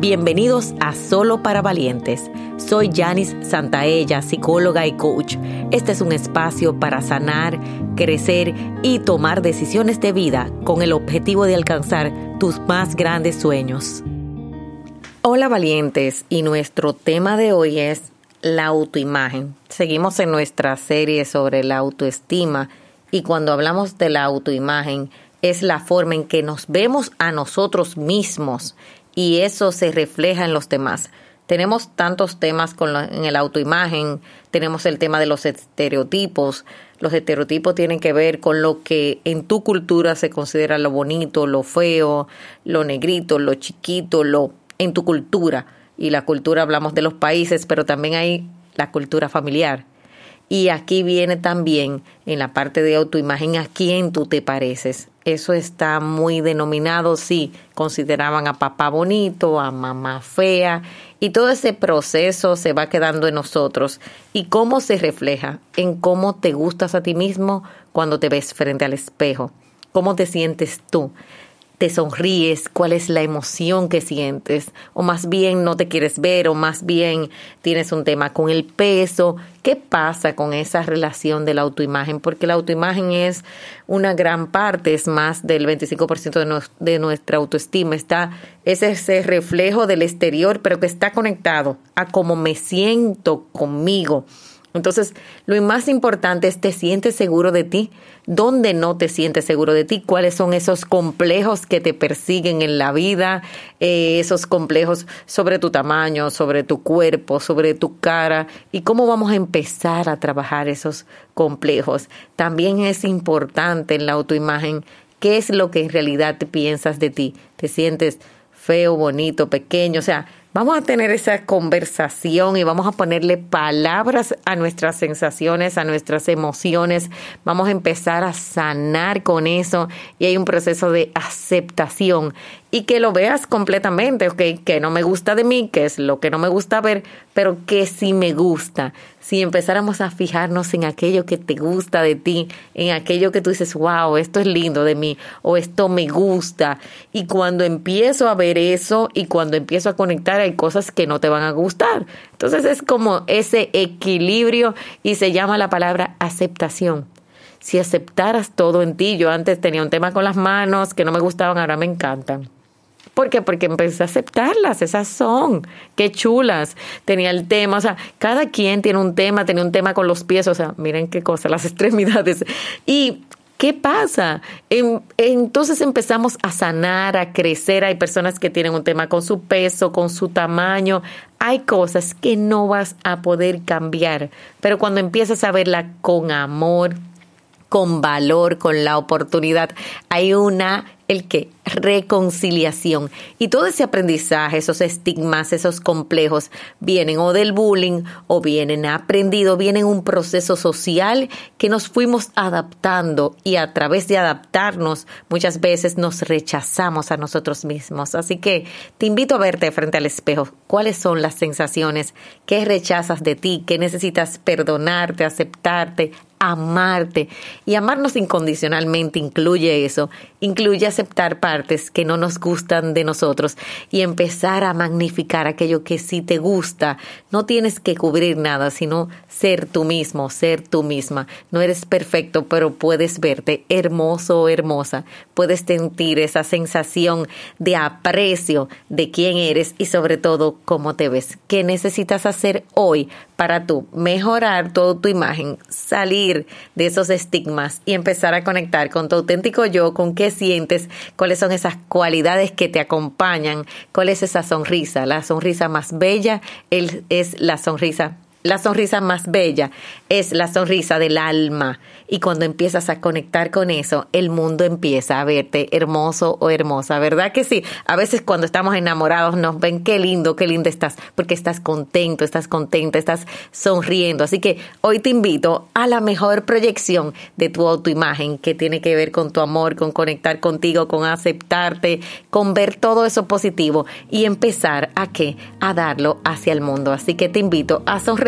Bienvenidos a Solo para Valientes. Soy Janice Santaella, psicóloga y coach. Este es un espacio para sanar, crecer y tomar decisiones de vida con el objetivo de alcanzar tus más grandes sueños. Hola valientes y nuestro tema de hoy es la autoimagen. Seguimos en nuestra serie sobre la autoestima y cuando hablamos de la autoimagen es la forma en que nos vemos a nosotros mismos y eso se refleja en los demás. Tenemos tantos temas con en el autoimagen, tenemos el tema de los estereotipos. Los estereotipos tienen que ver con lo que en tu cultura se considera lo bonito, lo feo, lo negrito, lo chiquito, lo en tu cultura. Y la cultura hablamos de los países, pero también hay la cultura familiar. Y aquí viene también en la parte de autoimagen a quién tú te pareces eso está muy denominado, sí, consideraban a papá bonito, a mamá fea, y todo ese proceso se va quedando en nosotros. ¿Y cómo se refleja? En cómo te gustas a ti mismo cuando te ves frente al espejo. ¿Cómo te sientes tú? Te sonríes, cuál es la emoción que sientes, o más bien no te quieres ver, o más bien tienes un tema con el peso. ¿Qué pasa con esa relación de la autoimagen? Porque la autoimagen es una gran parte, es más del 25% de, de nuestra autoestima. Está, es ese reflejo del exterior, pero que está conectado a cómo me siento conmigo entonces, lo más importante es, ¿te sientes seguro de ti? ¿Dónde no te sientes seguro de ti? ¿Cuáles son esos complejos que te persiguen en la vida? Eh, esos complejos sobre tu tamaño, sobre tu cuerpo, sobre tu cara. ¿Y cómo vamos a empezar a trabajar esos complejos? También es importante en la autoimagen qué es lo que en realidad piensas de ti. ¿Te sientes feo, bonito, pequeño? O sea, Vamos a tener esa conversación y vamos a ponerle palabras a nuestras sensaciones, a nuestras emociones. Vamos a empezar a sanar con eso y hay un proceso de aceptación y que lo veas completamente, ok, que no me gusta de mí, que es lo que no me gusta ver, pero que sí me gusta. Si empezáramos a fijarnos en aquello que te gusta de ti, en aquello que tú dices, wow, esto es lindo de mí, o esto me gusta. Y cuando empiezo a ver eso y cuando empiezo a conectar, hay cosas que no te van a gustar. Entonces es como ese equilibrio y se llama la palabra aceptación si aceptaras todo en ti. Yo antes tenía un tema con las manos que no me gustaban, ahora me encantan. ¿Por qué? Porque empecé a aceptarlas, esas son, qué chulas. Tenía el tema, o sea, cada quien tiene un tema, tenía un tema con los pies, o sea, miren qué cosa, las extremidades. Y ¿Qué pasa? entonces empezamos a sanar, a crecer. Hay personas que tienen un tema con su peso, con su tamaño. Hay cosas que no vas a poder cambiar, pero cuando empiezas a verla con amor, con valor, con la oportunidad, hay una el que reconciliación y todo ese aprendizaje, esos estigmas, esos complejos vienen o del bullying o vienen aprendido, vienen un proceso social que nos fuimos adaptando y a través de adaptarnos muchas veces nos rechazamos a nosotros mismos. Así que te invito a verte frente al espejo. ¿Cuáles son las sensaciones? ¿Qué rechazas de ti? ¿Qué necesitas perdonarte, aceptarte, amarte. Y amarnos incondicionalmente incluye eso, incluye aceptar partes que no nos gustan de nosotros y empezar a magnificar aquello que sí te gusta. No tienes que cubrir nada, sino ser tú mismo, ser tú misma. No eres perfecto, pero puedes verte hermoso o hermosa. Puedes sentir esa sensación de aprecio de quién eres y sobre todo cómo te ves. ¿Qué necesitas hacer hoy para tú mejorar toda tu imagen, salir de esos estigmas y empezar a conectar con tu auténtico yo, con qué sientes, cuáles son esas cualidades que te acompañan, cuál es esa sonrisa. La sonrisa más bella es la sonrisa la sonrisa más bella es la sonrisa del alma y cuando empiezas a conectar con eso, el mundo empieza a verte hermoso o hermosa, ¿verdad que sí? A veces cuando estamos enamorados nos ven qué lindo, qué lindo estás, porque estás contento, estás contenta, estás sonriendo. Así que hoy te invito a la mejor proyección de tu autoimagen que tiene que ver con tu amor, con conectar contigo, con aceptarte, con ver todo eso positivo y empezar a qué? A darlo hacia el mundo. Así que te invito a